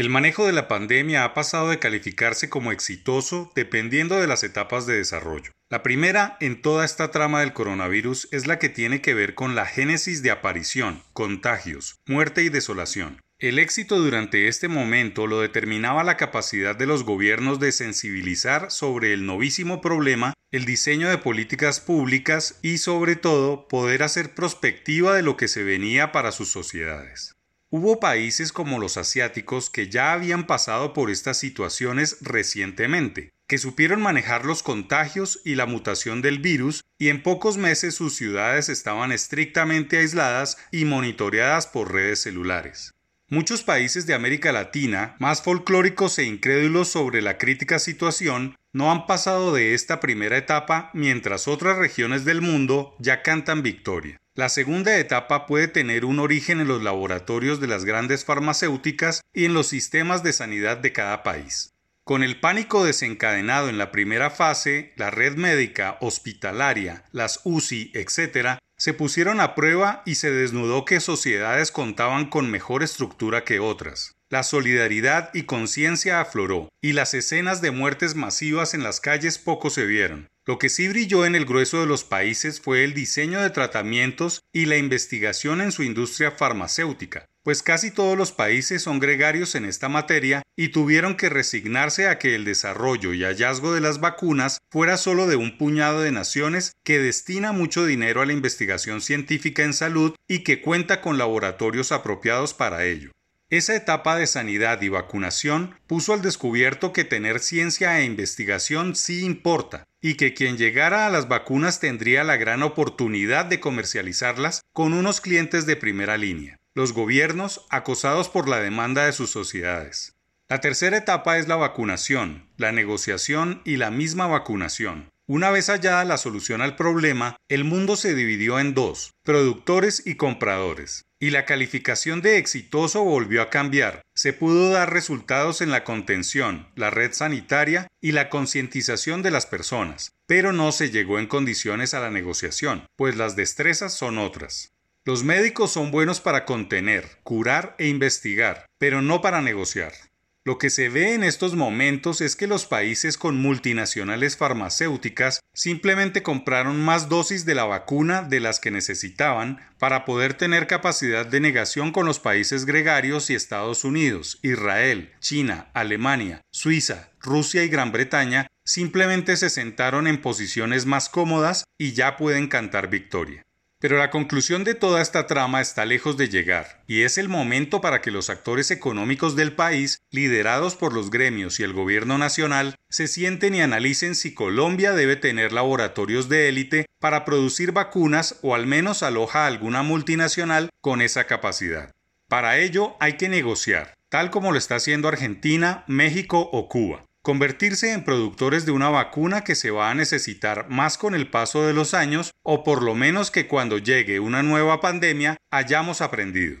El manejo de la pandemia ha pasado de calificarse como exitoso dependiendo de las etapas de desarrollo. La primera en toda esta trama del coronavirus es la que tiene que ver con la génesis de aparición, contagios, muerte y desolación. El éxito durante este momento lo determinaba la capacidad de los gobiernos de sensibilizar sobre el novísimo problema, el diseño de políticas públicas y sobre todo poder hacer prospectiva de lo que se venía para sus sociedades. Hubo países como los asiáticos que ya habían pasado por estas situaciones recientemente, que supieron manejar los contagios y la mutación del virus y en pocos meses sus ciudades estaban estrictamente aisladas y monitoreadas por redes celulares. Muchos países de América Latina, más folclóricos e incrédulos sobre la crítica situación, no han pasado de esta primera etapa mientras otras regiones del mundo ya cantan victoria. La segunda etapa puede tener un origen en los laboratorios de las grandes farmacéuticas y en los sistemas de sanidad de cada país. Con el pánico desencadenado en la primera fase, la red médica, hospitalaria, las UCI, etc., se pusieron a prueba y se desnudó que sociedades contaban con mejor estructura que otras. La solidaridad y conciencia afloró, y las escenas de muertes masivas en las calles poco se vieron. Lo que sí brilló en el grueso de los países fue el diseño de tratamientos y la investigación en su industria farmacéutica, pues casi todos los países son gregarios en esta materia y tuvieron que resignarse a que el desarrollo y hallazgo de las vacunas fuera solo de un puñado de naciones que destina mucho dinero a la investigación científica en salud y que cuenta con laboratorios apropiados para ello. Esa etapa de sanidad y vacunación puso al descubierto que tener ciencia e investigación sí importa, y que quien llegara a las vacunas tendría la gran oportunidad de comercializarlas con unos clientes de primera línea, los gobiernos acosados por la demanda de sus sociedades. La tercera etapa es la vacunación, la negociación y la misma vacunación. Una vez hallada la solución al problema, el mundo se dividió en dos, productores y compradores, y la calificación de exitoso volvió a cambiar. Se pudo dar resultados en la contención, la red sanitaria y la concientización de las personas, pero no se llegó en condiciones a la negociación, pues las destrezas son otras. Los médicos son buenos para contener, curar e investigar, pero no para negociar. Lo que se ve en estos momentos es que los países con multinacionales farmacéuticas simplemente compraron más dosis de la vacuna de las que necesitaban para poder tener capacidad de negación con los países gregarios y Estados Unidos, Israel, China, Alemania, Suiza, Rusia y Gran Bretaña simplemente se sentaron en posiciones más cómodas y ya pueden cantar victoria. Pero la conclusión de toda esta trama está lejos de llegar, y es el momento para que los actores económicos del país, liderados por los gremios y el gobierno nacional, se sienten y analicen si Colombia debe tener laboratorios de élite para producir vacunas o al menos aloja alguna multinacional con esa capacidad. Para ello hay que negociar, tal como lo está haciendo Argentina, México o Cuba convertirse en productores de una vacuna que se va a necesitar más con el paso de los años o por lo menos que cuando llegue una nueva pandemia hayamos aprendido.